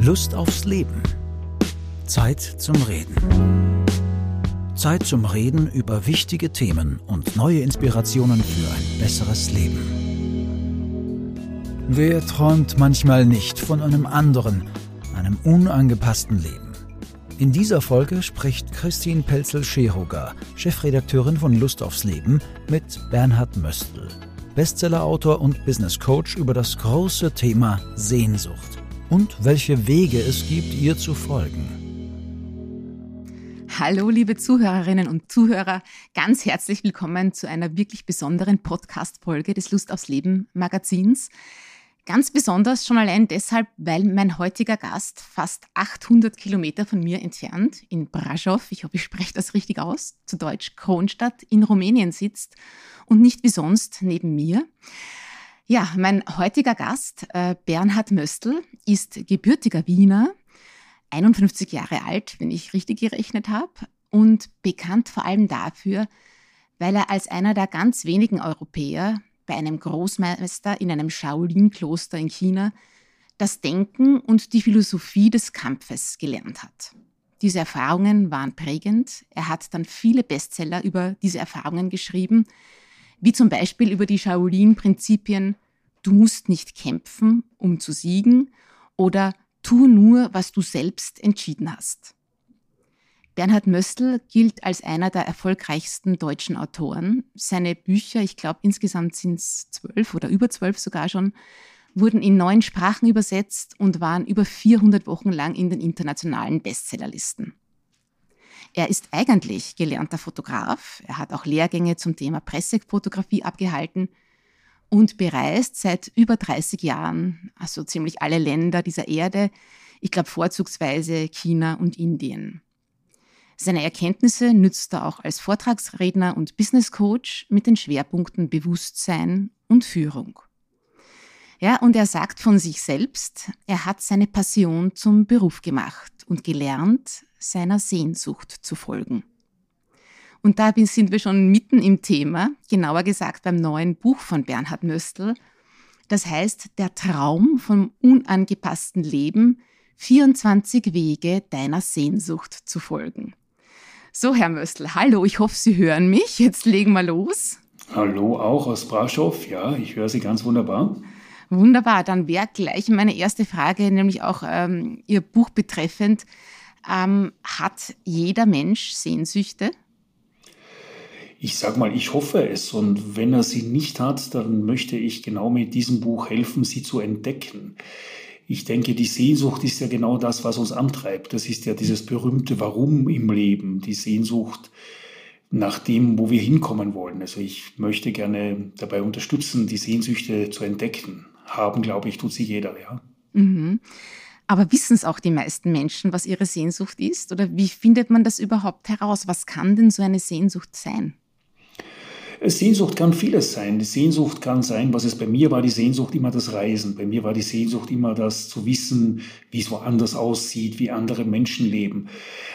Lust aufs Leben. Zeit zum Reden. Zeit zum Reden über wichtige Themen und neue Inspirationen für ein besseres Leben. Wer träumt manchmal nicht von einem anderen, einem unangepassten Leben? In dieser Folge spricht Christine Pelzel-Scheroger, Chefredakteurin von Lust aufs Leben, mit Bernhard Möstl, Bestsellerautor und Business Coach über das große Thema Sehnsucht und welche Wege es gibt, ihr zu folgen. Hallo, liebe Zuhörerinnen und Zuhörer. Ganz herzlich willkommen zu einer wirklich besonderen Podcast-Folge des Lust aufs Leben Magazins. Ganz besonders schon allein deshalb, weil mein heutiger Gast fast 800 Kilometer von mir entfernt in Brașov, ich hoffe, ich spreche das richtig aus, zu Deutsch Kronstadt in Rumänien sitzt und nicht wie sonst neben mir. Ja, mein heutiger Gast, äh, Bernhard Möstl, ist gebürtiger Wiener, 51 Jahre alt, wenn ich richtig gerechnet habe, und bekannt vor allem dafür, weil er als einer der ganz wenigen Europäer bei einem Großmeister in einem Shaolin-Kloster in China das Denken und die Philosophie des Kampfes gelernt hat. Diese Erfahrungen waren prägend. Er hat dann viele Bestseller über diese Erfahrungen geschrieben, wie zum Beispiel über die Shaolin-Prinzipien Du musst nicht kämpfen, um zu siegen oder Tu nur, was du selbst entschieden hast. Bernhard Möstl gilt als einer der erfolgreichsten deutschen Autoren. Seine Bücher, ich glaube insgesamt sind es zwölf oder über zwölf sogar schon, wurden in neun Sprachen übersetzt und waren über 400 Wochen lang in den internationalen Bestsellerlisten. Er ist eigentlich gelernter Fotograf. Er hat auch Lehrgänge zum Thema Pressefotografie abgehalten und bereist seit über 30 Jahren, also ziemlich alle Länder dieser Erde, ich glaube vorzugsweise China und Indien. Seine Erkenntnisse nützt er auch als Vortragsredner und Business Coach mit den Schwerpunkten Bewusstsein und Führung. Ja, und er sagt von sich selbst, er hat seine Passion zum Beruf gemacht und gelernt, seiner Sehnsucht zu folgen. Und da sind wir schon mitten im Thema, genauer gesagt beim neuen Buch von Bernhard Möstl. Das heißt, der Traum vom unangepassten Leben, 24 Wege deiner Sehnsucht zu folgen. So, Herr Möstl, hallo, ich hoffe, Sie hören mich. Jetzt legen wir los. Hallo, auch aus Braschow. Ja, ich höre Sie ganz wunderbar. Wunderbar, dann wäre gleich meine erste Frage, nämlich auch ähm, Ihr Buch betreffend. Ähm, hat jeder Mensch Sehnsüchte? Ich sag mal, ich hoffe es. Und wenn er sie nicht hat, dann möchte ich genau mit diesem Buch helfen, sie zu entdecken. Ich denke, die Sehnsucht ist ja genau das, was uns antreibt. Das ist ja dieses berühmte Warum im Leben, die Sehnsucht nach dem, wo wir hinkommen wollen. Also ich möchte gerne dabei unterstützen, die Sehnsüchte zu entdecken. Haben, glaube ich, tut sie jeder, ja. Mhm. Aber wissen es auch die meisten Menschen, was ihre Sehnsucht ist? Oder wie findet man das überhaupt heraus? Was kann denn so eine Sehnsucht sein? Sehnsucht kann vieles sein. Die Sehnsucht kann sein, was es bei mir war, die Sehnsucht immer das Reisen. Bei mir war die Sehnsucht immer das zu wissen, wie es woanders aussieht, wie andere Menschen leben.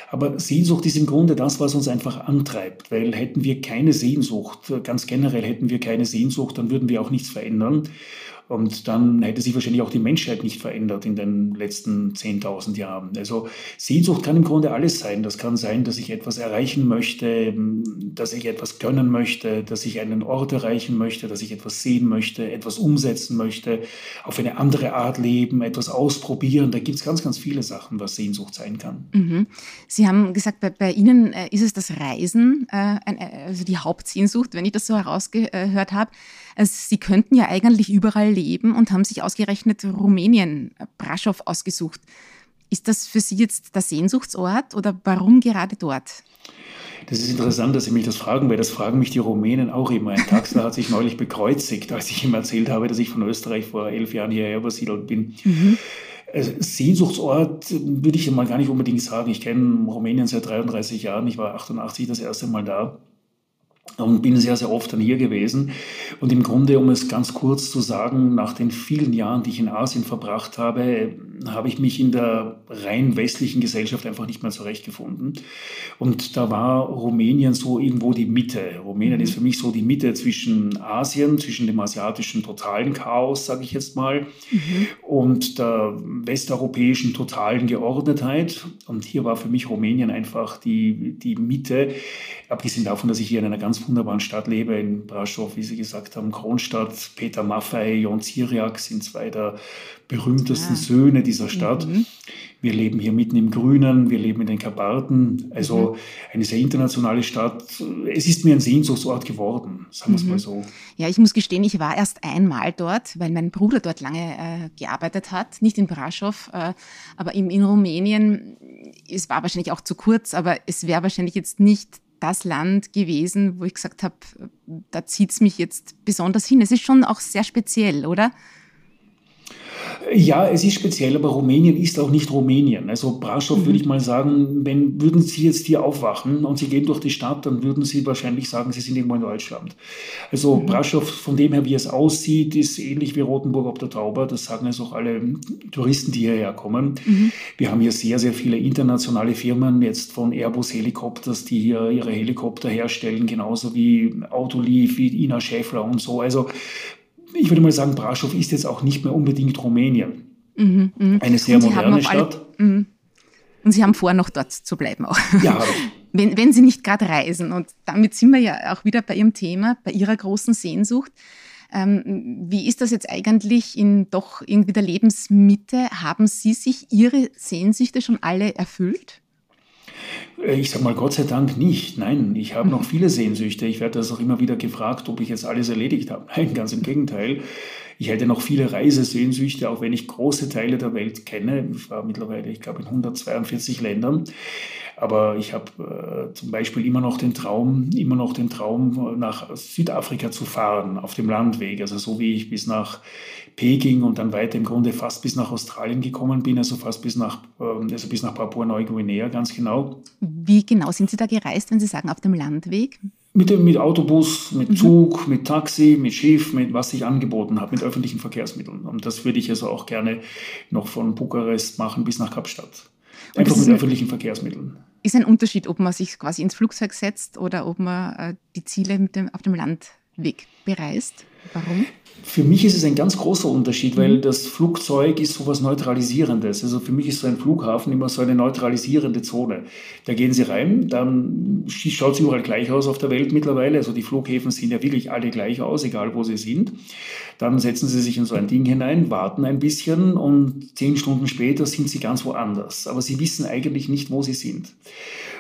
Aber Sehnsucht ist im Grunde das, was uns einfach antreibt, weil hätten wir keine Sehnsucht, ganz generell hätten wir keine Sehnsucht, dann würden wir auch nichts verändern. Und dann hätte sich wahrscheinlich auch die Menschheit nicht verändert in den letzten 10.000 Jahren. Also Sehnsucht kann im Grunde alles sein. Das kann sein, dass ich etwas erreichen möchte, dass ich etwas können möchte, dass ich einen Ort erreichen möchte, dass ich etwas sehen möchte, etwas umsetzen möchte, auf eine andere Art leben, etwas ausprobieren. Da gibt es ganz, ganz viele Sachen, was Sehnsucht sein kann. Mhm. Sie haben gesagt, bei, bei Ihnen äh, ist es das Reisen, äh, äh also die Hauptsehnsucht, wenn ich das so herausgehört habe. Also Sie könnten ja eigentlich überall leben und haben sich ausgerechnet Rumänien, Braschow ausgesucht. Ist das für Sie jetzt der Sehnsuchtsort oder warum gerade dort? Das ist interessant, dass Sie mich das fragen, weil das fragen mich die Rumänen auch immer. Ein Taxler hat sich neulich bekreuzigt, als ich ihm erzählt habe, dass ich von Österreich vor elf Jahren hierher übersiedelt bin. Mhm. Also Sehnsuchtsort würde ich mal gar nicht unbedingt sagen. Ich kenne Rumänien seit 33 Jahren. Ich war 88 das erste Mal da. Und bin sehr, sehr oft dann hier gewesen. Und im Grunde, um es ganz kurz zu sagen, nach den vielen Jahren, die ich in Asien verbracht habe, habe ich mich in der rein westlichen Gesellschaft einfach nicht mehr zurechtgefunden. Und da war Rumänien so irgendwo die Mitte. Rumänien mhm. ist für mich so die Mitte zwischen Asien, zwischen dem asiatischen totalen Chaos, sage ich jetzt mal, mhm. und der westeuropäischen totalen Geordnetheit. Und hier war für mich Rumänien einfach die, die Mitte, abgesehen davon, dass ich hier in einer ganz wunderbaren Stadt lebe, in Braschow, wie Sie gesagt haben, Kronstadt. Peter Maffei, Jon Ziriak sind zwei der berühmtesten ja. Söhne dieser Stadt. Mhm. Wir leben hier mitten im Grünen, wir leben in den Karpaten, also mhm. eine sehr internationale Stadt. Es ist mir ein Sehnsuchtsort geworden, sagen wir es mhm. mal so. Ja, ich muss gestehen, ich war erst einmal dort, weil mein Bruder dort lange äh, gearbeitet hat, nicht in Braschow, äh, aber in, in Rumänien. Es war wahrscheinlich auch zu kurz, aber es wäre wahrscheinlich jetzt nicht das Land gewesen, wo ich gesagt habe, da zieht es mich jetzt besonders hin. Es ist schon auch sehr speziell, oder? Ja, es ist speziell, aber Rumänien ist auch nicht Rumänien. Also Braschow mhm. würde ich mal sagen, wenn würden Sie jetzt hier aufwachen und Sie gehen durch die Stadt, dann würden Sie wahrscheinlich sagen, Sie sind irgendwo in Deutschland. Also mhm. Braschow, von dem her, wie es aussieht, ist ähnlich wie Rothenburg ob der Tauber. Das sagen es auch alle Touristen, die hierher kommen. Mhm. Wir haben hier sehr, sehr viele internationale Firmen, jetzt von Airbus Helikopters, die hier ihre Helikopter herstellen, genauso wie Autoliv, wie Ina Schäffler und so. Also ich würde mal sagen, Braschow ist jetzt auch nicht mehr unbedingt Rumänien. Mhm, mh. Eine sehr moderne Stadt. Alle, mh. Und Sie haben vor, noch dort zu bleiben auch. Ja. wenn, wenn Sie nicht gerade reisen. Und damit sind wir ja auch wieder bei Ihrem Thema, bei Ihrer großen Sehnsucht. Ähm, wie ist das jetzt eigentlich in doch irgendwie der Lebensmitte? Haben Sie sich Ihre Sehnsüchte schon alle erfüllt? Äh, ich sage mal, Gott sei Dank nicht. Nein, ich habe noch viele Sehnsüchte. Ich werde das auch immer wieder gefragt, ob ich jetzt alles erledigt habe. Nein, ganz im Gegenteil. Ich hätte noch viele Reisesehnsüchte, auch wenn ich große Teile der Welt kenne. Ich war mittlerweile, ich glaube, in 142 Ländern. Aber ich habe äh, zum Beispiel immer noch den Traum, immer noch den Traum, nach Südafrika zu fahren auf dem Landweg. Also so wie ich bis nach Peking und dann weiter im Grunde fast bis nach Australien gekommen bin, also fast bis nach, ähm, also bis nach Papua-Neuguinea, ganz genau. Wie genau sind Sie da gereist, wenn Sie sagen auf dem Landweg? Mit, mit Autobus, mit mhm. Zug, mit Taxi, mit Schiff, mit was ich angeboten habe, mit öffentlichen Verkehrsmitteln. Und das würde ich also auch gerne noch von Bukarest machen bis nach Kapstadt. Einfach mit öffentlichen Verkehrsmitteln. Ist ein Unterschied, ob man sich quasi ins Flugzeug setzt oder ob man äh, die Ziele dem, auf dem Landweg bereist? Warum? Für mich ist es ein ganz großer Unterschied, weil mhm. das Flugzeug ist sowas Neutralisierendes. Also für mich ist so ein Flughafen immer so eine neutralisierende Zone. Da gehen Sie rein, dann schaut es überall gleich aus auf der Welt mittlerweile. Also die Flughäfen sehen ja wirklich alle gleich aus, egal wo sie sind. Dann setzen Sie sich in so ein Ding hinein, warten ein bisschen und zehn Stunden später sind Sie ganz woanders. Aber Sie wissen eigentlich nicht, wo Sie sind.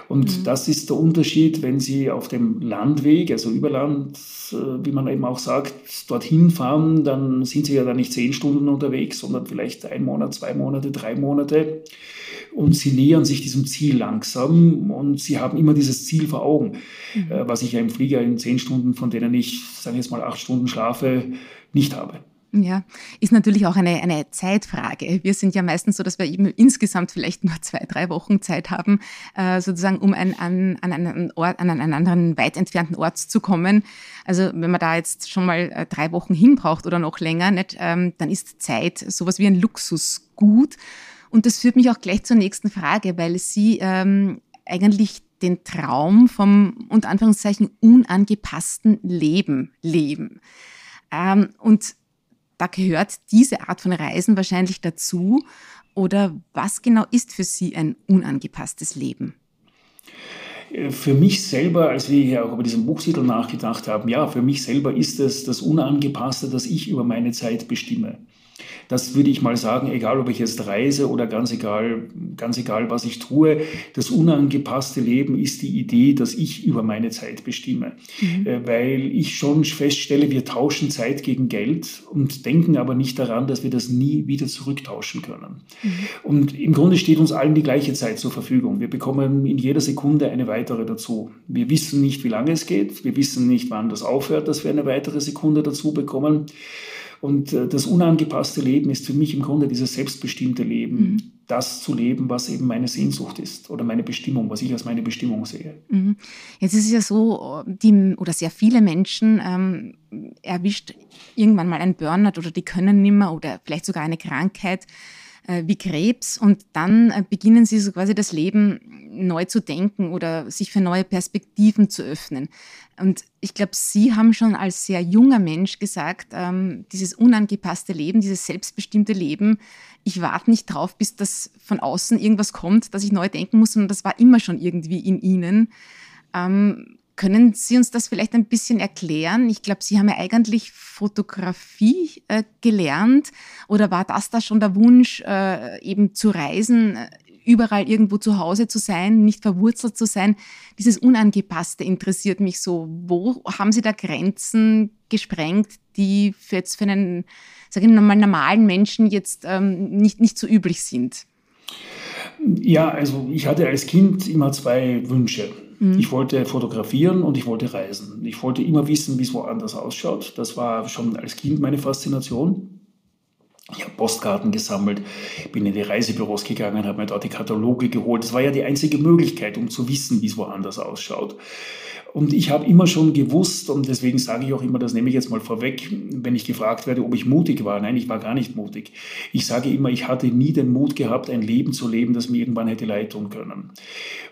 Und mhm. das ist der Unterschied, wenn Sie auf dem Landweg, also über Land, äh, wie man eben auch sagt, dorthin fahren, dann sind Sie ja da nicht zehn Stunden unterwegs, sondern vielleicht ein Monat, zwei Monate, drei Monate. Und Sie nähern sich diesem Ziel langsam und Sie haben immer dieses Ziel vor Augen, mhm. Äh, was ich ja im Flieger in zehn Stunden, von denen ich, sagen wir jetzt mal, acht Stunden schlafe, nicht habe. Ja, ist natürlich auch eine, eine Zeitfrage. Wir sind ja meistens so, dass wir eben insgesamt vielleicht nur zwei, drei Wochen Zeit haben, äh, sozusagen, um ein, an, an, einen Ort, an einen anderen weit entfernten Ort zu kommen. Also wenn man da jetzt schon mal äh, drei Wochen hin braucht oder noch länger, nicht, ähm, dann ist Zeit sowas wie ein Luxusgut. Und das führt mich auch gleich zur nächsten Frage, weil Sie ähm, eigentlich den Traum vom, unter Anführungszeichen, unangepassten Leben leben. Ähm, und da gehört diese Art von Reisen wahrscheinlich dazu. Oder was genau ist für Sie ein unangepasstes Leben? Für mich selber, als wir hier auch über diesen Buchtitel nachgedacht haben, ja, für mich selber ist es das Unangepasste, dass ich über meine Zeit bestimme. Das würde ich mal sagen, egal ob ich jetzt reise oder ganz egal, ganz egal, was ich tue. Das unangepasste Leben ist die Idee, dass ich über meine Zeit bestimme. Mhm. Äh, weil ich schon feststelle, wir tauschen Zeit gegen Geld und denken aber nicht daran, dass wir das nie wieder zurücktauschen können. Mhm. Und im Grunde steht uns allen die gleiche Zeit zur Verfügung. Wir bekommen in jeder Sekunde eine weitere dazu. Wir wissen nicht, wie lange es geht. Wir wissen nicht, wann das aufhört, dass wir eine weitere Sekunde dazu bekommen. Und äh, das unangepasste Leben ist für mich im Grunde dieses selbstbestimmte Leben. Mhm. Das zu leben, was eben meine Sehnsucht ist oder meine Bestimmung, was ich als meine Bestimmung sehe. Mhm. Jetzt ist es ja so, die, oder sehr viele Menschen ähm, erwischt irgendwann mal ein Burnout oder die können nimmer oder vielleicht sogar eine Krankheit wie Krebs und dann äh, beginnen sie so quasi das Leben neu zu denken oder sich für neue Perspektiven zu öffnen. Und ich glaube, Sie haben schon als sehr junger Mensch gesagt, ähm, dieses unangepasste Leben, dieses selbstbestimmte Leben, ich warte nicht drauf, bis das von außen irgendwas kommt, dass ich neu denken muss, sondern das war immer schon irgendwie in Ihnen. Ähm, können Sie uns das vielleicht ein bisschen erklären? Ich glaube, Sie haben ja eigentlich Fotografie äh, gelernt oder war das da schon der Wunsch, äh, eben zu reisen, äh, überall irgendwo zu Hause zu sein, nicht verwurzelt zu sein? Dieses Unangepasste interessiert mich so. Wo haben Sie da Grenzen gesprengt, die für jetzt für einen, sage ich mal, normalen Menschen jetzt ähm, nicht, nicht so üblich sind? Ja, also ich hatte als Kind immer zwei Wünsche. Mhm. Ich wollte fotografieren und ich wollte reisen. Ich wollte immer wissen, wie es woanders ausschaut. Das war schon als Kind meine Faszination. Ich habe Postkarten gesammelt, bin in die Reisebüros gegangen, habe mir dort die Kataloge geholt. Das war ja die einzige Möglichkeit, um zu wissen, wie es woanders ausschaut. Und ich habe immer schon gewusst, und deswegen sage ich auch immer, das nehme ich jetzt mal vorweg, wenn ich gefragt werde, ob ich mutig war. Nein, ich war gar nicht mutig. Ich sage immer, ich hatte nie den Mut gehabt, ein Leben zu leben, das mir irgendwann hätte leid tun können.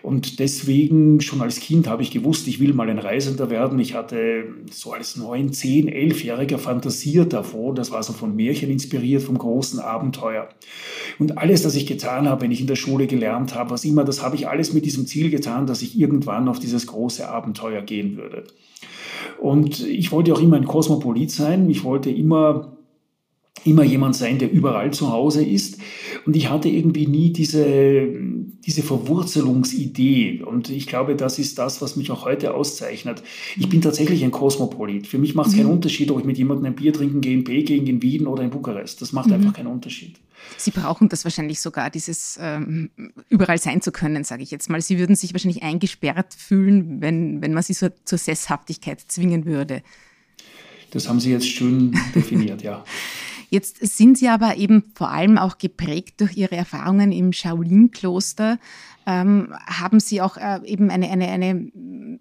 Und deswegen, schon als Kind habe ich gewusst, ich will mal ein Reisender werden. Ich hatte so als neun, zehn, elfjähriger fantasiert davon. Das war so von Märchen inspiriert, vom großen Abenteuer. Und alles, was ich getan habe, wenn ich in der Schule gelernt habe, was immer, das habe ich alles mit diesem Ziel getan, dass ich irgendwann auf dieses große Abenteuer Abenteuer gehen würde. Und ich wollte auch immer ein Kosmopolit sein. Ich wollte immer immer jemand sein, der überall zu Hause ist. Und ich hatte irgendwie nie diese, diese Verwurzelungsidee. Und ich glaube, das ist das, was mich auch heute auszeichnet. Ich bin tatsächlich ein Kosmopolit. Für mich macht es mhm. keinen Unterschied, ob ich mit jemandem ein Bier trinken gehe in Peking, in Wien oder in Bukarest. Das macht mhm. einfach keinen Unterschied. Sie brauchen das wahrscheinlich sogar, dieses ähm, überall sein zu können, sage ich jetzt mal. Sie würden sich wahrscheinlich eingesperrt fühlen, wenn, wenn man sie so zur Sesshaftigkeit zwingen würde. Das haben Sie jetzt schön definiert, ja. Jetzt sind Sie aber eben vor allem auch geprägt durch Ihre Erfahrungen im Shaolin-Kloster. Ähm, haben Sie auch äh, eben eine, eine, eine,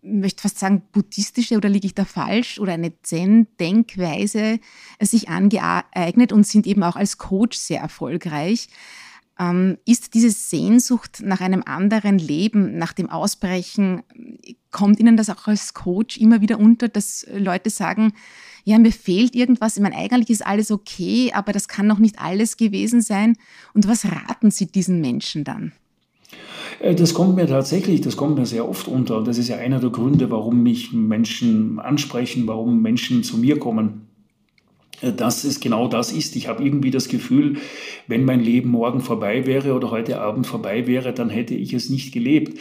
möchte fast sagen, buddhistische oder liege ich da falsch oder eine Zen-Denkweise sich angeeignet und sind eben auch als Coach sehr erfolgreich. Ähm, ist diese Sehnsucht nach einem anderen Leben, nach dem Ausbrechen, kommt Ihnen das auch als Coach immer wieder unter, dass Leute sagen, ja, mir fehlt irgendwas, ich meine, eigentlich ist alles okay, aber das kann noch nicht alles gewesen sein. Und was raten Sie diesen Menschen dann? Äh, das kommt mir tatsächlich, das kommt mir sehr oft unter. Und das ist ja einer der Gründe, warum mich Menschen ansprechen, warum Menschen zu mir kommen. Äh, dass es genau das ist. Ich habe irgendwie das Gefühl, wenn mein Leben morgen vorbei wäre oder heute Abend vorbei wäre, dann hätte ich es nicht gelebt.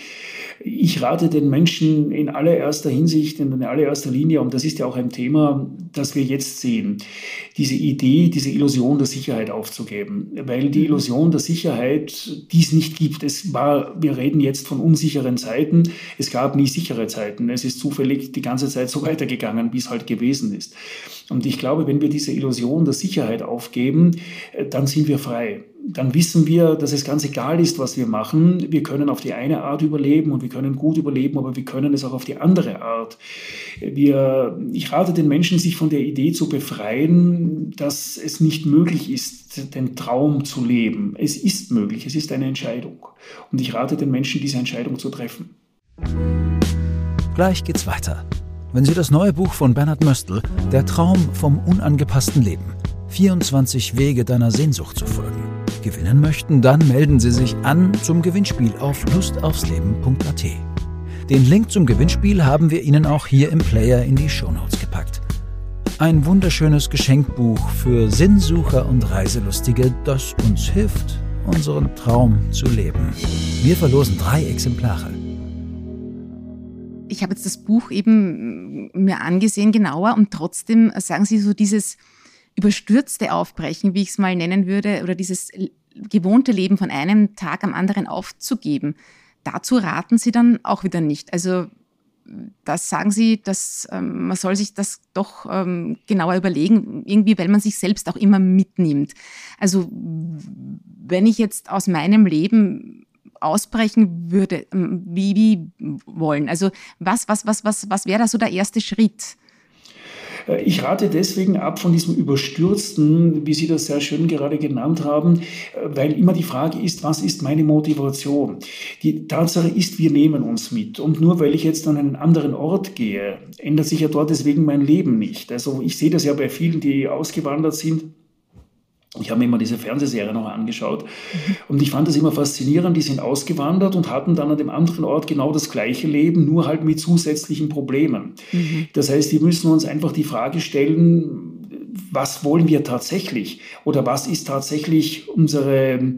Ich rate den Menschen in allererster Hinsicht, in allererster Linie, und das ist ja auch ein Thema, das wir jetzt sehen, diese Idee, diese Illusion der Sicherheit aufzugeben. Weil die Illusion der Sicherheit, die es nicht gibt. Es war, wir reden jetzt von unsicheren Zeiten. Es gab nie sichere Zeiten. Es ist zufällig die ganze Zeit so weitergegangen, wie es halt gewesen ist. Und ich glaube, wenn wir diese Illusion der Sicherheit aufgeben, äh, dann sind wir frei. Dann wissen wir, dass es ganz egal ist, was wir machen. Wir können auf die eine Art überleben und wir können gut überleben, aber wir können es auch auf die andere Art. Wir, ich rate den Menschen, sich von der Idee zu befreien, dass es nicht möglich ist, den Traum zu leben. Es ist möglich, es ist eine Entscheidung. Und ich rate den Menschen, diese Entscheidung zu treffen. Gleich geht's weiter wenn Sie das neue Buch von Bernhard Möstl, Der Traum vom unangepassten Leben, 24 Wege deiner Sehnsucht zu folgen, gewinnen möchten, dann melden Sie sich an zum Gewinnspiel auf lustaufsleben.at. Den Link zum Gewinnspiel haben wir Ihnen auch hier im Player in die Shownotes gepackt. Ein wunderschönes Geschenkbuch für Sinnsucher und Reiselustige, das uns hilft, unseren Traum zu leben. Wir verlosen drei Exemplare ich habe jetzt das Buch eben mir angesehen genauer und trotzdem sagen Sie so dieses überstürzte Aufbrechen, wie ich es mal nennen würde, oder dieses gewohnte Leben von einem Tag am anderen aufzugeben. Dazu raten Sie dann auch wieder nicht. Also das sagen Sie, dass ähm, man soll sich das doch ähm, genauer überlegen, irgendwie, weil man sich selbst auch immer mitnimmt. Also wenn ich jetzt aus meinem Leben ausbrechen würde, ähm, wie, wie wollen? Also was, was, was, was, was wäre da so der erste Schritt? Äh, ich rate deswegen ab von diesem Überstürzten, wie Sie das sehr schön gerade genannt haben, äh, weil immer die Frage ist, was ist meine Motivation? Die Tatsache ist, wir nehmen uns mit. Und nur weil ich jetzt an einen anderen Ort gehe, ändert sich ja dort deswegen mein Leben nicht. Also ich sehe das ja bei vielen, die ausgewandert sind ich habe mir immer diese Fernsehserie noch angeschaut und ich fand das immer faszinierend. Die sind ausgewandert und hatten dann an dem anderen Ort genau das gleiche Leben, nur halt mit zusätzlichen Problemen. Mhm. Das heißt, wir müssen uns einfach die Frage stellen, was wollen wir tatsächlich oder was ist tatsächlich unsere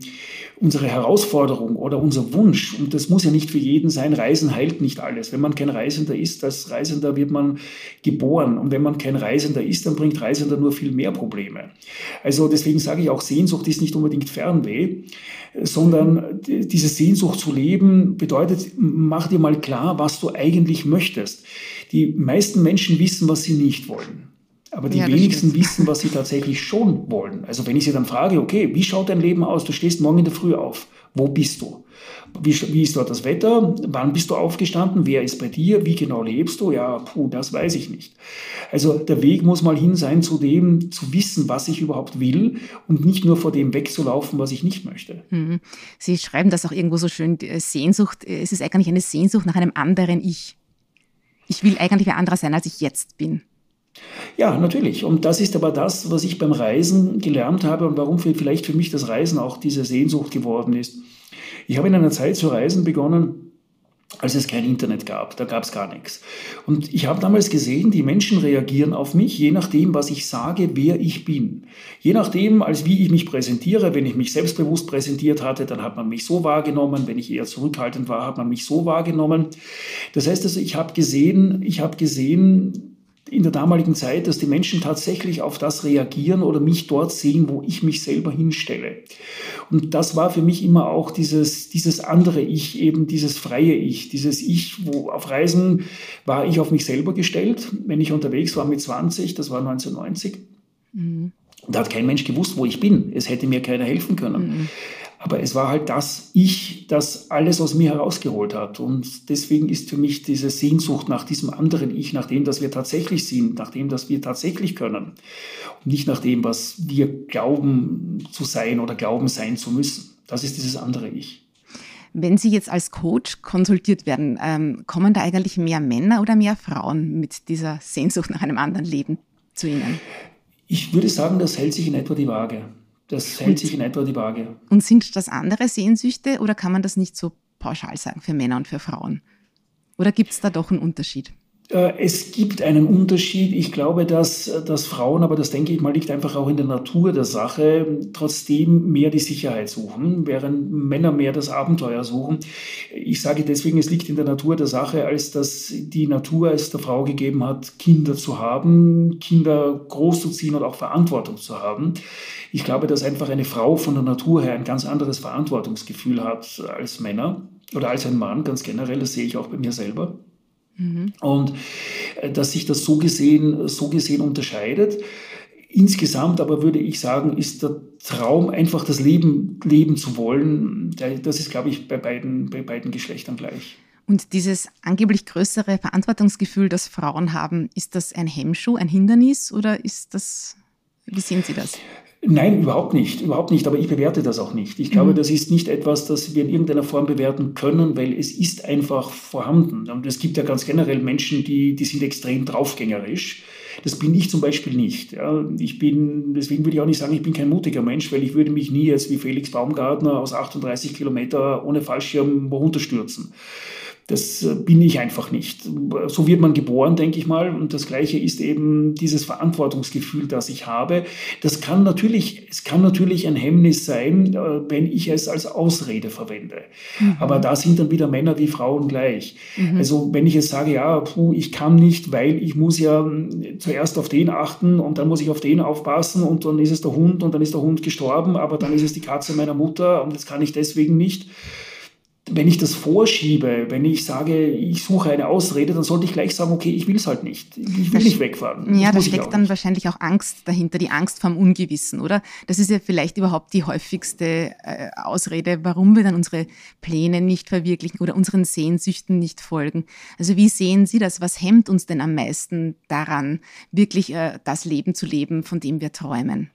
unsere Herausforderung oder unser Wunsch, und das muss ja nicht für jeden sein, Reisen heilt nicht alles. Wenn man kein Reisender ist, als Reisender wird man geboren. Und wenn man kein Reisender ist, dann bringt Reisender nur viel mehr Probleme. Also deswegen sage ich auch, Sehnsucht ist nicht unbedingt Fernweh, sondern diese Sehnsucht zu leben bedeutet, mach dir mal klar, was du eigentlich möchtest. Die meisten Menschen wissen, was sie nicht wollen. Aber die ja, wenigsten wissen, was sie tatsächlich schon wollen. Also wenn ich sie dann frage, okay, wie schaut dein Leben aus? Du stehst morgen in der Früh auf. Wo bist du? Wie, wie ist dort das Wetter? Wann bist du aufgestanden? Wer ist bei dir? Wie genau lebst du? Ja, puh, das weiß ich nicht. Also der Weg muss mal hin sein, zu dem zu wissen, was ich überhaupt will und nicht nur vor dem wegzulaufen, was ich nicht möchte. Mhm. Sie schreiben das auch irgendwo so schön, Sehnsucht, es ist eigentlich eine Sehnsucht nach einem anderen Ich. Ich will eigentlich ein anderer sein, als ich jetzt bin. Ja, natürlich. Und das ist aber das, was ich beim Reisen gelernt habe und warum vielleicht für mich das Reisen auch diese Sehnsucht geworden ist. Ich habe in einer Zeit zu reisen begonnen, als es kein Internet gab. Da gab es gar nichts. Und ich habe damals gesehen, die Menschen reagieren auf mich, je nachdem, was ich sage, wer ich bin. Je nachdem, als wie ich mich präsentiere. Wenn ich mich selbstbewusst präsentiert hatte, dann hat man mich so wahrgenommen. Wenn ich eher zurückhaltend war, hat man mich so wahrgenommen. Das heißt also, ich habe gesehen, ich habe gesehen, in der damaligen Zeit, dass die Menschen tatsächlich auf das reagieren oder mich dort sehen, wo ich mich selber hinstelle. Und das war für mich immer auch dieses, dieses andere Ich, eben dieses freie Ich, dieses Ich, wo auf Reisen war ich auf mich selber gestellt. Wenn ich unterwegs war mit 20, das war 1990, mhm. da hat kein Mensch gewusst, wo ich bin. Es hätte mir keiner helfen können. Mhm. Aber es war halt das Ich, das alles aus mir herausgeholt hat. Und deswegen ist für mich diese Sehnsucht nach diesem anderen Ich, nach dem, dass wir tatsächlich sind, nach dem, dass wir tatsächlich können. Und nicht nach dem, was wir glauben zu sein oder glauben sein zu müssen. Das ist dieses andere Ich. Wenn Sie jetzt als Coach konsultiert werden, ähm, kommen da eigentlich mehr Männer oder mehr Frauen mit dieser Sehnsucht nach einem anderen Leben zu Ihnen? Ich würde sagen, das hält sich in etwa die Waage. Das hält sich in etwa die Waage. Und sind das andere Sehnsüchte oder kann man das nicht so pauschal sagen für Männer und für Frauen? Oder gibt es da doch einen Unterschied? Äh, es gibt einen Unterschied. Ich glaube, dass, dass Frauen, aber das denke ich mal, liegt einfach auch in der Natur der Sache, trotzdem mehr die Sicherheit suchen, während Männer mehr das Abenteuer suchen. Ich sage deswegen, es liegt in der Natur der Sache, als dass die Natur es der Frau gegeben hat, Kinder zu haben, Kinder großzuziehen und auch Verantwortung zu haben. Ich glaube, dass einfach eine Frau von der Natur her ein ganz anderes Verantwortungsgefühl hat als Männer oder als ein Mann, ganz generell. Das sehe ich auch bei mir selber. Mhm. Und äh, dass sich das so gesehen, so gesehen unterscheidet. Insgesamt aber würde ich sagen, ist der Traum, einfach das Leben leben zu wollen, das ist, glaube ich, bei beiden, bei beiden Geschlechtern gleich. Und dieses angeblich größere Verantwortungsgefühl, das Frauen haben, ist das ein Hemmschuh, ein Hindernis oder ist das, wie sehen Sie das? Nein, überhaupt nicht, überhaupt nicht. Aber ich bewerte das auch nicht. Ich glaube, mhm. das ist nicht etwas, das wir in irgendeiner Form bewerten können, weil es ist einfach vorhanden. Und es gibt ja ganz generell Menschen, die, die sind extrem draufgängerisch. Das bin ich zum Beispiel nicht. Ja, ich bin, deswegen würde ich auch nicht sagen, ich bin kein mutiger Mensch, weil ich würde mich nie jetzt wie Felix Baumgartner aus 38 Kilometer ohne Fallschirm runterstürzen. Das äh, bin ich einfach nicht. So wird man geboren, denke ich mal. Und das Gleiche ist eben dieses Verantwortungsgefühl, das ich habe. Das kann natürlich, es kann natürlich ein Hemmnis sein, äh, wenn ich es als Ausrede verwende. Mhm. Aber da sind dann wieder Männer wie Frauen gleich. Mhm. Also wenn ich jetzt sage, ja, puh, ich kann nicht, weil ich muss ja hm, zuerst auf den achten und dann muss ich auf den aufpassen und dann ist es der Hund und dann ist der Hund gestorben, aber dann ist es die Katze meiner Mutter und das kann ich deswegen nicht wenn ich das vorschiebe, wenn ich sage, ich suche eine Ausrede, dann sollte ich gleich sagen, okay, ich will es halt nicht. Ich will nicht wegfahren. Das ja, da steckt dann nicht. wahrscheinlich auch Angst dahinter, die Angst vom Ungewissen, oder? Das ist ja vielleicht überhaupt die häufigste äh, Ausrede, warum wir dann unsere Pläne nicht verwirklichen oder unseren Sehnsüchten nicht folgen. Also wie sehen Sie das? Was hemmt uns denn am meisten daran, wirklich äh, das Leben zu leben, von dem wir träumen?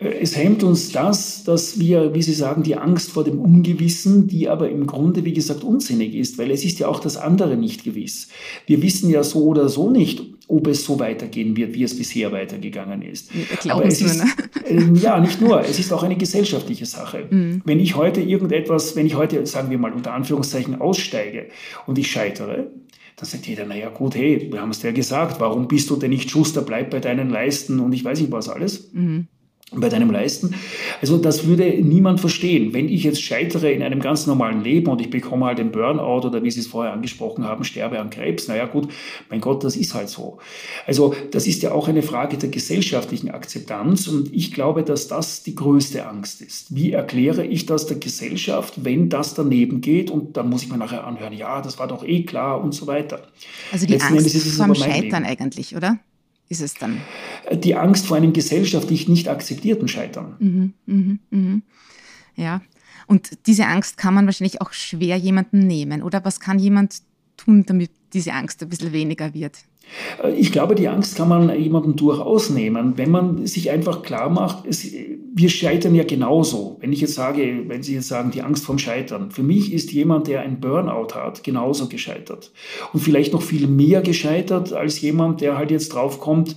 Es hemmt uns das, dass wir, wie Sie sagen, die Angst vor dem Ungewissen, die aber im Grunde, wie gesagt, unsinnig ist, weil es ist ja auch das andere nicht gewiss. Wir wissen ja so oder so nicht, ob es so weitergehen wird, wie es bisher weitergegangen ist. Aber es ist, ne? äh, ja, nicht nur, es ist auch eine gesellschaftliche Sache. Mhm. Wenn ich heute irgendetwas, wenn ich heute, sagen wir mal unter Anführungszeichen, aussteige und ich scheitere, dann sagt jeder, naja gut, hey, wir haben es dir ja gesagt, warum bist du denn nicht Schuster, bleib bei deinen Leisten und ich weiß nicht was alles. Mhm bei deinem Leisten. Also das würde niemand verstehen. Wenn ich jetzt scheitere in einem ganz normalen Leben und ich bekomme halt den Burnout oder wie Sie es vorher angesprochen haben, sterbe an Krebs, naja gut, mein Gott, das ist halt so. Also das ist ja auch eine Frage der gesellschaftlichen Akzeptanz und ich glaube, dass das die größte Angst ist. Wie erkläre ich das der Gesellschaft, wenn das daneben geht und dann muss ich mir nachher anhören, ja, das war doch eh klar und so weiter. Also die Letzten Angst vom Scheitern Leben. eigentlich, oder? Ist es dann? Die Angst vor einem gesellschaftlich nicht akzeptierten Scheitern. Mhm, mhm, mhm. Ja, und diese Angst kann man wahrscheinlich auch schwer jemandem nehmen. Oder was kann jemand tun, damit diese Angst ein bisschen weniger wird? Äh, ich glaube, die Angst kann man jemandem durchaus nehmen, wenn man sich einfach klar macht, es, wir scheitern ja genauso. Wenn ich jetzt sage, wenn Sie jetzt sagen, die Angst vom Scheitern. Für mich ist jemand, der ein Burnout hat, genauso gescheitert. Und vielleicht noch viel mehr gescheitert als jemand, der halt jetzt draufkommt,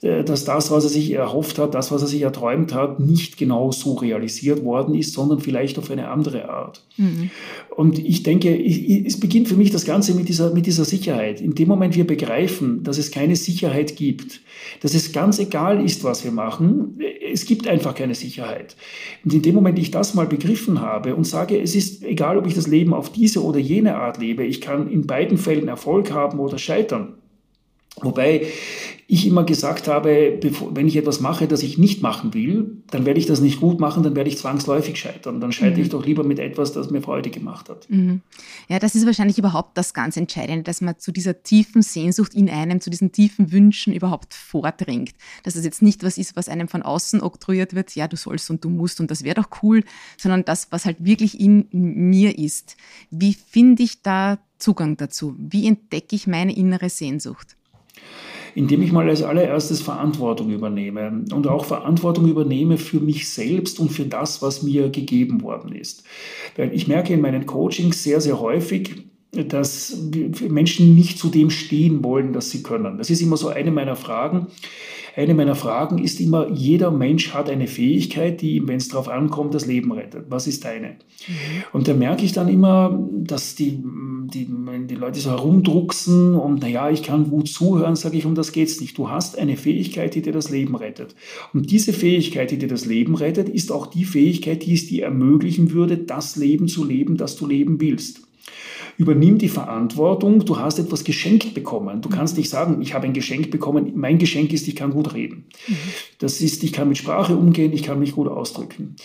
dass das, was er sich erhofft hat, das, was er sich erträumt hat, nicht genau so realisiert worden ist, sondern vielleicht auf eine andere Art. Mhm. Und ich denke, es beginnt für mich das Ganze mit dieser, mit dieser Sicherheit. In dem Moment wir begreifen, dass es keine Sicherheit gibt, dass es ganz egal ist, was wir machen, es gibt einfach keine Sicherheit. Und in dem Moment ich das mal begriffen habe und sage, es ist egal, ob ich das Leben auf diese oder jene Art lebe, ich kann in beiden Fällen Erfolg haben oder scheitern. Wobei ich immer gesagt habe, bevor, wenn ich etwas mache, das ich nicht machen will, dann werde ich das nicht gut machen, dann werde ich zwangsläufig scheitern. Dann scheitere mhm. ich doch lieber mit etwas, das mir Freude gemacht hat. Mhm. Ja, das ist wahrscheinlich überhaupt das ganz Entscheidende, dass man zu dieser tiefen Sehnsucht in einem, zu diesen tiefen Wünschen überhaupt vordringt. Dass das jetzt nicht was ist, was einem von außen oktroyiert wird, ja, du sollst und du musst und das wäre doch cool, sondern das, was halt wirklich in mir ist. Wie finde ich da Zugang dazu? Wie entdecke ich meine innere Sehnsucht? Indem ich mal als allererstes Verantwortung übernehme und auch Verantwortung übernehme für mich selbst und für das, was mir gegeben worden ist. Weil ich merke in meinen Coachings sehr, sehr häufig, dass Menschen nicht zu dem stehen wollen, das sie können. Das ist immer so eine meiner Fragen. Eine meiner Fragen ist immer, jeder Mensch hat eine Fähigkeit, die ihm, wenn es darauf ankommt, das Leben rettet. Was ist deine? Mhm. Und da merke ich dann immer, dass die, die, die Leute so herumdrucksen und naja, ich kann gut zuhören, sage ich, um das geht es nicht. Du hast eine Fähigkeit, die dir das Leben rettet. Und diese Fähigkeit, die dir das Leben rettet, ist auch die Fähigkeit, die es dir ermöglichen würde, das Leben zu leben, das du leben willst. Übernimm die Verantwortung, du hast etwas geschenkt bekommen. Du kannst nicht sagen, ich habe ein Geschenk bekommen, mein Geschenk ist, ich kann gut reden. Mhm. Das ist, ich kann mit Sprache umgehen, ich kann mich gut ausdrücken.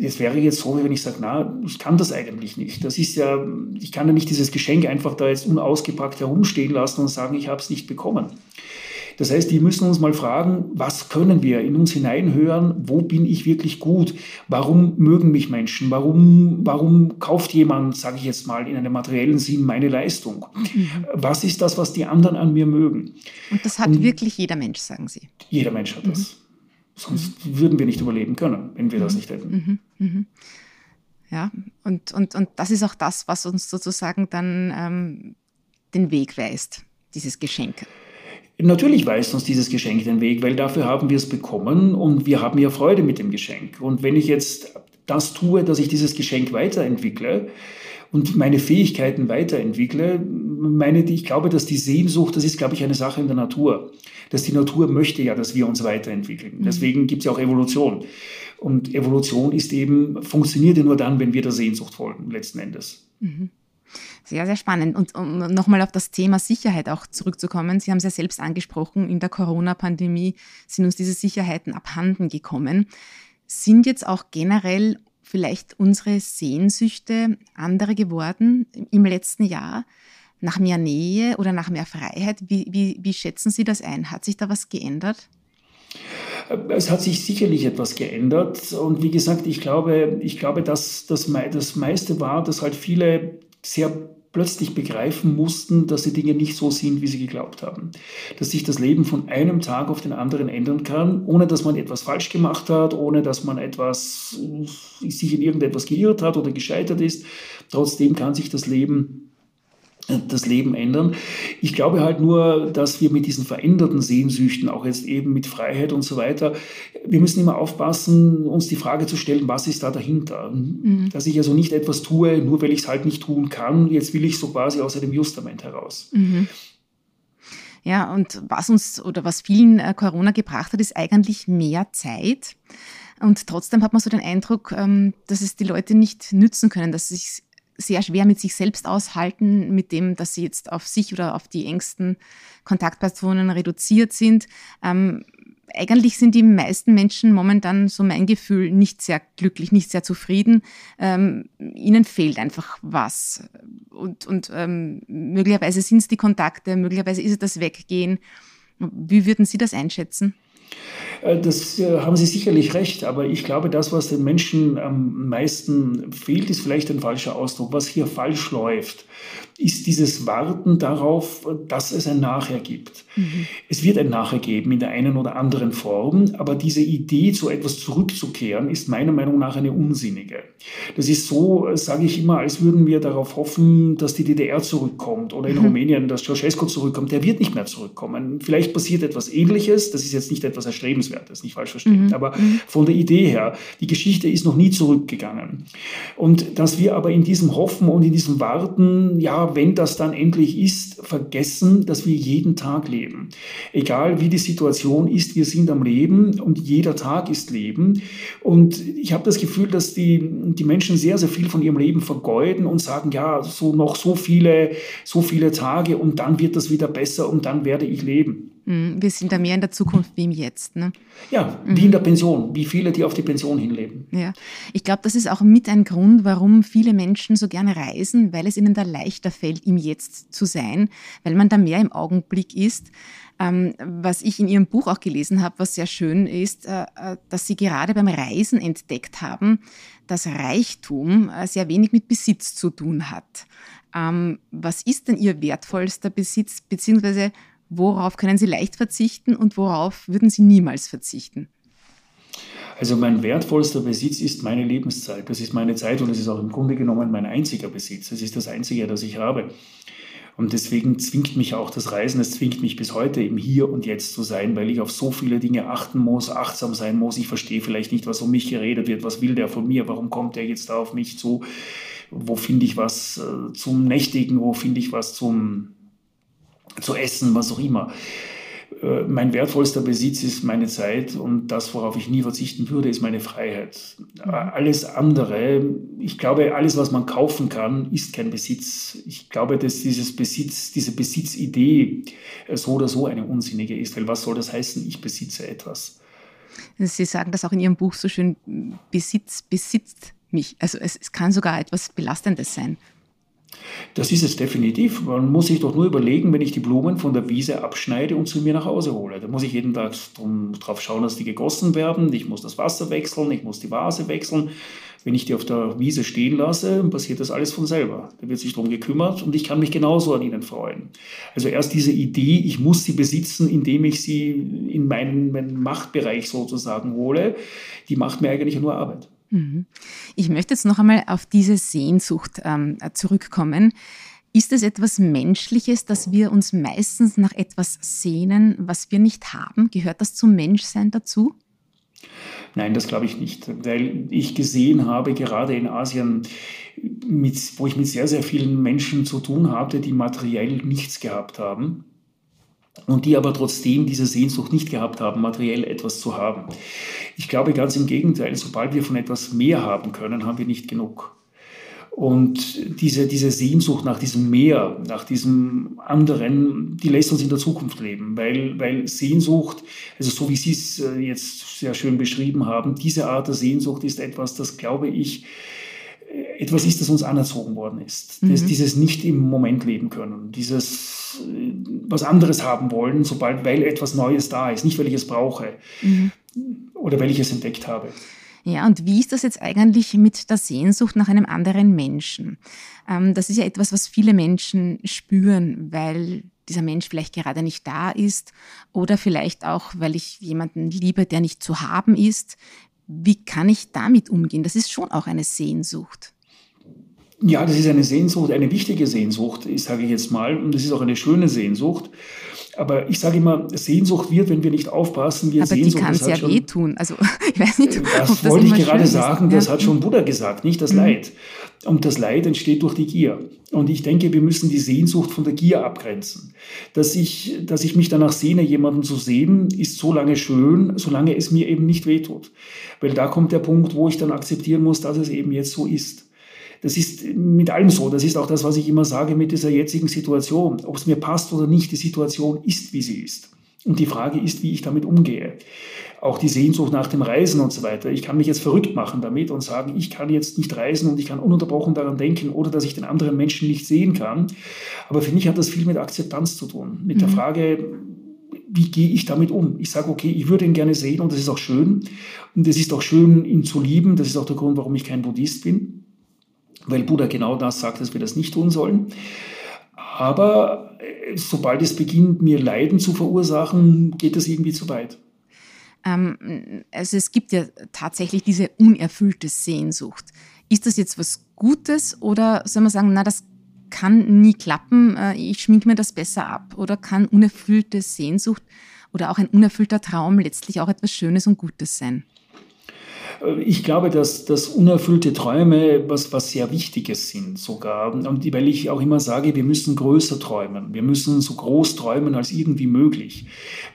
Das wäre jetzt so, wenn ich sage, na, ich kann das eigentlich nicht. Das ist ja, ich kann ja nicht dieses Geschenk einfach da jetzt unausgepackt herumstehen lassen und sagen, ich habe es nicht bekommen. Das heißt, die müssen uns mal fragen, was können wir in uns hineinhören? Wo bin ich wirklich gut? Warum mögen mich Menschen? Warum, warum kauft jemand, sage ich jetzt mal, in einem materiellen Sinn meine Leistung? Mhm. Was ist das, was die anderen an mir mögen? Und das hat Und wirklich jeder Mensch, sagen Sie. Jeder Mensch hat das. Mhm. Sonst mhm. würden wir nicht überleben können, wenn wir das mhm. nicht hätten. Ja, und, und, und das ist auch das, was uns sozusagen dann ähm, den Weg weist, dieses Geschenk. Natürlich weist uns dieses Geschenk den Weg, weil dafür haben wir es bekommen und wir haben ja Freude mit dem Geschenk. Und wenn ich jetzt das tue, dass ich dieses Geschenk weiterentwickle und meine Fähigkeiten weiterentwickle, meine, ich glaube, dass die Sehnsucht, das ist, glaube ich, eine Sache in der Natur. Dass die Natur möchte ja, dass wir uns weiterentwickeln. Mhm. Deswegen gibt es ja auch Evolution. Und Evolution ist eben, funktioniert ja nur dann, wenn wir der Sehnsucht folgen, letzten Endes. Mhm. Sehr, sehr spannend. Und um nochmal auf das Thema Sicherheit auch zurückzukommen, Sie haben es ja selbst angesprochen, in der Corona-Pandemie sind uns diese Sicherheiten abhanden gekommen. Sind jetzt auch generell vielleicht unsere Sehnsüchte andere geworden im letzten Jahr? Nach mehr Nähe oder nach mehr Freiheit? Wie, wie, wie schätzen Sie das ein? Hat sich da was geändert? Es hat sich sicherlich etwas geändert. Und wie gesagt, ich glaube, ich glaube dass das, das meiste war, dass halt viele sehr plötzlich begreifen mussten, dass die Dinge nicht so sind, wie sie geglaubt haben. Dass sich das Leben von einem Tag auf den anderen ändern kann, ohne dass man etwas falsch gemacht hat, ohne dass man etwas, sich in irgendetwas geirrt hat oder gescheitert ist. Trotzdem kann sich das Leben das Leben ändern. Ich glaube halt nur, dass wir mit diesen veränderten Sehnsüchten, auch jetzt eben mit Freiheit und so weiter, wir müssen immer aufpassen, uns die Frage zu stellen, was ist da dahinter? Mhm. Dass ich also nicht etwas tue, nur weil ich es halt nicht tun kann, jetzt will ich so quasi aus dem Justament heraus. Mhm. Ja, und was uns oder was vielen äh, Corona gebracht hat, ist eigentlich mehr Zeit. Und trotzdem hat man so den Eindruck, ähm, dass es die Leute nicht nützen können, dass sie sich sehr schwer mit sich selbst aushalten, mit dem, dass sie jetzt auf sich oder auf die engsten Kontaktpersonen reduziert sind. Ähm, eigentlich sind die meisten Menschen momentan, so mein Gefühl, nicht sehr glücklich, nicht sehr zufrieden. Ähm, ihnen fehlt einfach was. Und, und ähm, möglicherweise sind es die Kontakte, möglicherweise ist es das Weggehen. Wie würden Sie das einschätzen? Äh, das äh, haben Sie sicherlich recht, aber ich glaube, das, was den Menschen am meisten fehlt, ist vielleicht ein falscher Ausdruck. Was hier falsch läuft, ist dieses Warten darauf, dass es ein Nachher gibt. Mhm. Es wird ein Nachher geben in der einen oder anderen Form, aber diese Idee, zu etwas zurückzukehren, ist meiner Meinung nach eine unsinnige. Das ist so, sage ich immer, als würden wir darauf hoffen, dass die DDR zurückkommt oder in mhm. Rumänien, dass Ceausescu zurückkommt. Der wird nicht mehr zurückkommen. Vielleicht passiert etwas Ähnliches, das ist jetzt nicht etwas Erstrebenswertes, nicht falsch verstehen, mhm. aber mhm. von der Idee her, die Geschichte ist noch nie zurückgegangen. Und dass wir aber in diesem Hoffen und in diesem Warten, ja, wenn das dann endlich ist, vergessen, dass wir jeden Tag leben. Egal wie die Situation ist, wir sind am Leben und jeder Tag ist Leben. Und ich habe das Gefühl, dass die, die Menschen sehr, sehr viel von ihrem Leben vergeuden und sagen, ja, so noch so viele, so viele Tage und dann wird das wieder besser und dann werde ich leben. Mhm, wir sind da mehr in der Zukunft wie im Jetzt. Ne? Ja, wie mhm. in der Pension, wie viele, die auf die Pension hinleben. Ja, ich glaube, das ist auch mit ein Grund, warum viele Menschen so gerne reisen, weil es ihnen da leichter fällt, im Jetzt zu sein, weil man da mehr im Augenblick ist. Ähm, was ich in Ihrem Buch auch gelesen habe, was sehr schön ist, äh, äh, dass Sie gerade beim Reisen entdeckt haben, dass Reichtum äh, sehr wenig mit Besitz zu tun hat. Ähm, was ist denn Ihr wertvollster Besitz, beziehungsweise Worauf können Sie leicht verzichten und worauf würden Sie niemals verzichten? Also mein wertvollster Besitz ist meine Lebenszeit. Das ist meine Zeit und es ist auch im Grunde genommen mein einziger Besitz. Es ist das Einzige, das ich habe. Und deswegen zwingt mich auch das Reisen, es zwingt mich bis heute im Hier und Jetzt zu sein, weil ich auf so viele Dinge achten muss, achtsam sein muss. Ich verstehe vielleicht nicht, was um mich geredet wird. Was will der von mir? Warum kommt der jetzt da auf mich zu? Wo finde ich was äh, zum Nächtigen? Wo finde ich was zum zu essen, was auch immer. Äh, mein wertvollster Besitz ist meine Zeit und das, worauf ich nie verzichten würde, ist meine Freiheit. Mhm. Alles andere, ich glaube, alles, was man kaufen kann, ist kein Besitz. Ich glaube, dass dieses Besitz, diese Besitzidee äh, so oder so eine unsinnige ist, weil was soll das heißen, ich besitze etwas? Sie sagen das auch in Ihrem Buch so schön, Besitz besitzt mich. Also es, es kann sogar etwas Belastendes sein. Das ist es definitiv. Man muss sich doch nur überlegen, wenn ich die Blumen von der Wiese abschneide und zu mir nach Hause hole. Da muss ich jeden Tag darauf schauen, dass die gegossen werden. Ich muss das Wasser wechseln, ich muss die Vase wechseln. Wenn ich die auf der Wiese stehen lasse, passiert das alles von selber. Da wird sich darum gekümmert und ich kann mich genauso an ihnen freuen. Also erst diese Idee, ich muss sie besitzen, indem ich sie in meinen, meinen Machtbereich sozusagen hole, die macht mir eigentlich nur Arbeit. Mhm. Ich möchte jetzt noch einmal auf diese Sehnsucht ähm, zurückkommen. Ist es etwas Menschliches, dass wir uns meistens nach etwas sehnen, was wir nicht haben? Gehört das zum Menschsein dazu? Nein, das glaube ich nicht, weil ich gesehen habe, gerade in Asien, mit, wo ich mit sehr, sehr vielen Menschen zu tun hatte, die materiell nichts gehabt haben und die aber trotzdem diese Sehnsucht nicht gehabt haben, materiell etwas zu haben. Ich glaube ganz im Gegenteil, sobald wir von etwas mehr haben können, haben wir nicht genug. Und diese, diese Sehnsucht nach diesem Meer, nach diesem anderen, die lässt uns in der Zukunft leben, weil, weil Sehnsucht, also so wie Sie es äh, jetzt sehr schön beschrieben haben, diese Art der Sehnsucht ist etwas, das glaube ich, äh, etwas ist, das uns anerzogen worden ist. Mhm. Das, dieses nicht im Moment leben können, dieses äh, was anderes haben wollen, sobald, weil etwas Neues da ist, nicht weil ich es brauche mhm. Oder weil ich es entdeckt habe. Ja, und wie ist das jetzt eigentlich mit der Sehnsucht nach einem anderen Menschen? Ähm, das ist ja etwas, was viele Menschen spüren, weil dieser Mensch vielleicht gerade nicht da ist oder vielleicht auch, weil ich jemanden liebe, der nicht zu haben ist. Wie kann ich damit umgehen? Das ist schon auch eine Sehnsucht. Ja, das ist eine Sehnsucht, eine wichtige Sehnsucht, sage ich jetzt mal, und das ist auch eine schöne Sehnsucht. Aber ich sage immer, Sehnsucht wird, wenn wir nicht aufpassen, wir Aber Sehnsucht. die kann es ja wehtun. Also ich weiß nicht, das, das wollte ich gerade sagen. Das ja. hat schon Buddha gesagt, nicht das mhm. Leid. Und das Leid entsteht durch die Gier. Und ich denke, wir müssen die Sehnsucht von der Gier abgrenzen. Dass ich, dass ich mich danach sehne, jemanden zu sehen, ist so lange schön, solange es mir eben nicht wehtut. Weil da kommt der Punkt, wo ich dann akzeptieren muss, dass es eben jetzt so ist. Das ist mit allem so. Das ist auch das, was ich immer sage mit dieser jetzigen Situation. Ob es mir passt oder nicht, die Situation ist, wie sie ist. Und die Frage ist, wie ich damit umgehe. Auch die Sehnsucht nach dem Reisen und so weiter. Ich kann mich jetzt verrückt machen damit und sagen, ich kann jetzt nicht reisen und ich kann ununterbrochen daran denken oder dass ich den anderen Menschen nicht sehen kann. Aber für mich hat das viel mit Akzeptanz zu tun. Mit mhm. der Frage, wie gehe ich damit um? Ich sage, okay, ich würde ihn gerne sehen und das ist auch schön. Und es ist auch schön, ihn zu lieben. Das ist auch der Grund, warum ich kein Buddhist bin weil Buddha genau das sagt, dass wir das nicht tun sollen. Aber äh, sobald es beginnt, mir Leiden zu verursachen, geht das irgendwie zu weit. Ähm, also es gibt ja tatsächlich diese unerfüllte Sehnsucht. Ist das jetzt was Gutes oder soll man sagen, na, das kann nie klappen, äh, ich schminke mir das besser ab? Oder kann unerfüllte Sehnsucht oder auch ein unerfüllter Traum letztlich auch etwas Schönes und Gutes sein? Ich glaube, dass, dass unerfüllte Träume was, was sehr Wichtiges sind sogar. Und weil ich auch immer sage, wir müssen größer träumen. Wir müssen so groß träumen als irgendwie möglich.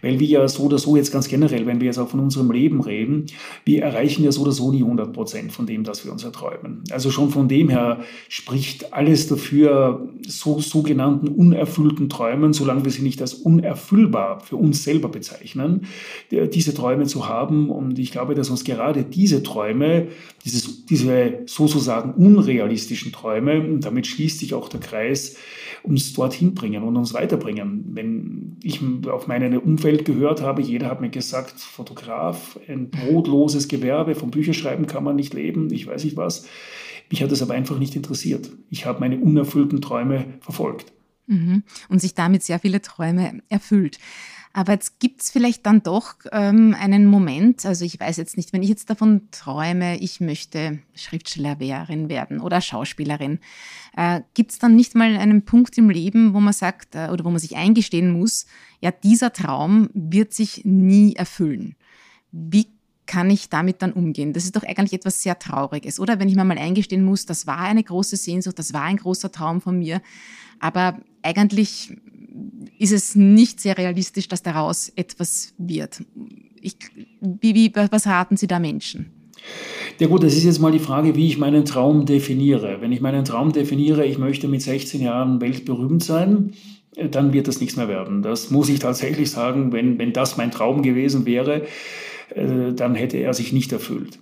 Weil wir ja so oder so jetzt ganz generell, wenn wir jetzt auch von unserem Leben reden, wir erreichen ja so oder so nie 100 Prozent von dem, das wir uns erträumen. Also schon von dem her spricht alles dafür, so sogenannten unerfüllten Träumen, solange wir sie nicht als unerfüllbar für uns selber bezeichnen, diese Träume zu haben. Und ich glaube, dass uns gerade diese diese Träume, dieses, diese sozusagen unrealistischen Träume, und damit schließt sich auch der Kreis, uns dorthin bringen und uns weiterbringen. Wenn ich auf mein Umfeld gehört habe, jeder hat mir gesagt, Fotograf, ein brotloses Gewerbe, vom Bücherschreiben kann man nicht leben, ich weiß nicht was. Mich hat das aber einfach nicht interessiert. Ich habe meine unerfüllten Träume verfolgt. Mhm. Und sich damit sehr viele Träume erfüllt. Aber jetzt gibt es vielleicht dann doch ähm, einen Moment, also ich weiß jetzt nicht, wenn ich jetzt davon träume, ich möchte Schriftstellerin werden oder Schauspielerin, äh, gibt es dann nicht mal einen Punkt im Leben, wo man sagt äh, oder wo man sich eingestehen muss, ja, dieser Traum wird sich nie erfüllen. Wie kann ich damit dann umgehen? Das ist doch eigentlich etwas sehr Trauriges, oder? Wenn ich mir mal eingestehen muss, das war eine große Sehnsucht, das war ein großer Traum von mir, aber eigentlich ist es nicht sehr realistisch, dass daraus etwas wird. Ich, wie, wie, was raten Sie da Menschen? Ja gut, das ist jetzt mal die Frage, wie ich meinen Traum definiere. Wenn ich meinen Traum definiere, ich möchte mit 16 Jahren weltberühmt sein, dann wird das nichts mehr werden. Das muss ich tatsächlich sagen, wenn, wenn das mein Traum gewesen wäre, dann hätte er sich nicht erfüllt.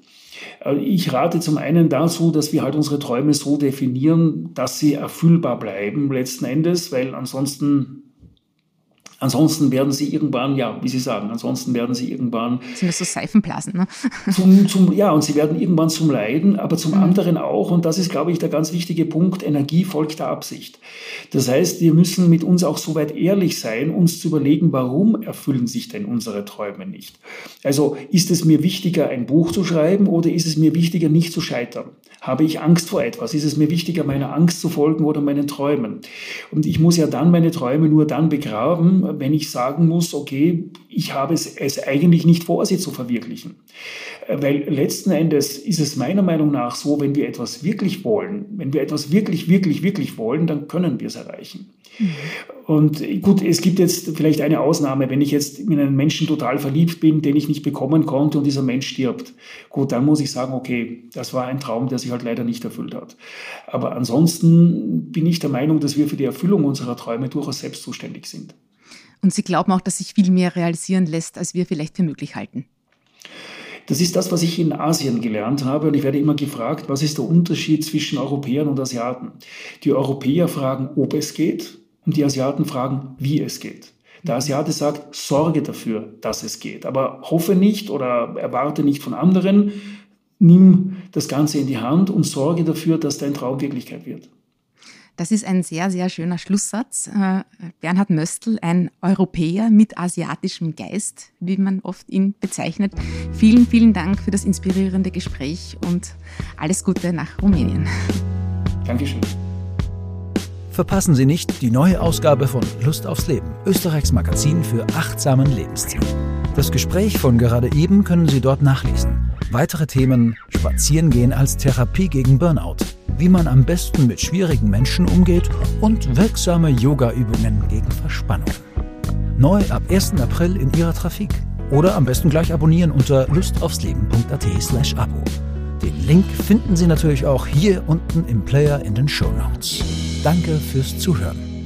Äh, ich rate zum einen dazu, dass wir halt unsere Träume so definieren, dass sie erfüllbar bleiben letzten Endes, weil ansonsten Ansonsten werden sie irgendwann, ja, wie Sie sagen, ansonsten werden sie irgendwann. Sind das so Seifenblasen, ne? Zum, zum, ja, und sie werden irgendwann zum Leiden, aber zum mhm. anderen auch, und das ist, glaube ich, der ganz wichtige Punkt, Energie folgt der Absicht. Das heißt, wir müssen mit uns auch so weit ehrlich sein, uns zu überlegen, warum erfüllen sich denn unsere Träume nicht? Also, ist es mir wichtiger, ein Buch zu schreiben oder ist es mir wichtiger, nicht zu scheitern? Habe ich Angst vor etwas? Ist es mir wichtiger, meiner Angst zu folgen oder meinen Träumen? Und ich muss ja dann meine Träume nur dann begraben, wenn ich sagen muss, okay, ich habe es, es eigentlich nicht vor, sie zu verwirklichen. Weil letzten Endes ist es meiner Meinung nach so, wenn wir etwas wirklich wollen, wenn wir etwas wirklich, wirklich, wirklich wollen, dann können wir es erreichen. Mhm. Und gut, es gibt jetzt vielleicht eine Ausnahme, wenn ich jetzt in einen Menschen total verliebt bin, den ich nicht bekommen konnte und dieser Mensch stirbt. Gut, dann muss ich sagen, okay, das war ein Traum, der sich halt leider nicht erfüllt hat. Aber ansonsten bin ich der Meinung, dass wir für die Erfüllung unserer Träume durchaus selbst zuständig sind. Und Sie glauben auch, dass sich viel mehr realisieren lässt, als wir vielleicht für möglich halten. Das ist das, was ich in Asien gelernt habe. Und ich werde immer gefragt, was ist der Unterschied zwischen Europäern und Asiaten? Die Europäer fragen, ob es geht, und die Asiaten fragen, wie es geht. Der Asiate sagt, sorge dafür, dass es geht. Aber hoffe nicht oder erwarte nicht von anderen. Nimm das Ganze in die Hand und sorge dafür, dass dein Traum Wirklichkeit wird. Das ist ein sehr, sehr schöner Schlusssatz. Äh, Bernhard Möstl, ein Europäer mit asiatischem Geist, wie man oft ihn bezeichnet. Vielen, vielen Dank für das inspirierende Gespräch und alles Gute nach Rumänien. Dankeschön. Verpassen Sie nicht die neue Ausgabe von Lust aufs Leben, Österreichs Magazin für achtsamen Lebensstil. Das Gespräch von gerade eben können Sie dort nachlesen. Weitere Themen: Spazierengehen als Therapie gegen Burnout wie man am besten mit schwierigen Menschen umgeht und wirksame Yoga-Übungen gegen Verspannung. Neu ab 1. April in Ihrer Trafik. Oder am besten gleich abonnieren unter lustaufsleben.at slash abo. Den Link finden Sie natürlich auch hier unten im Player in den Show Notes. Danke fürs Zuhören.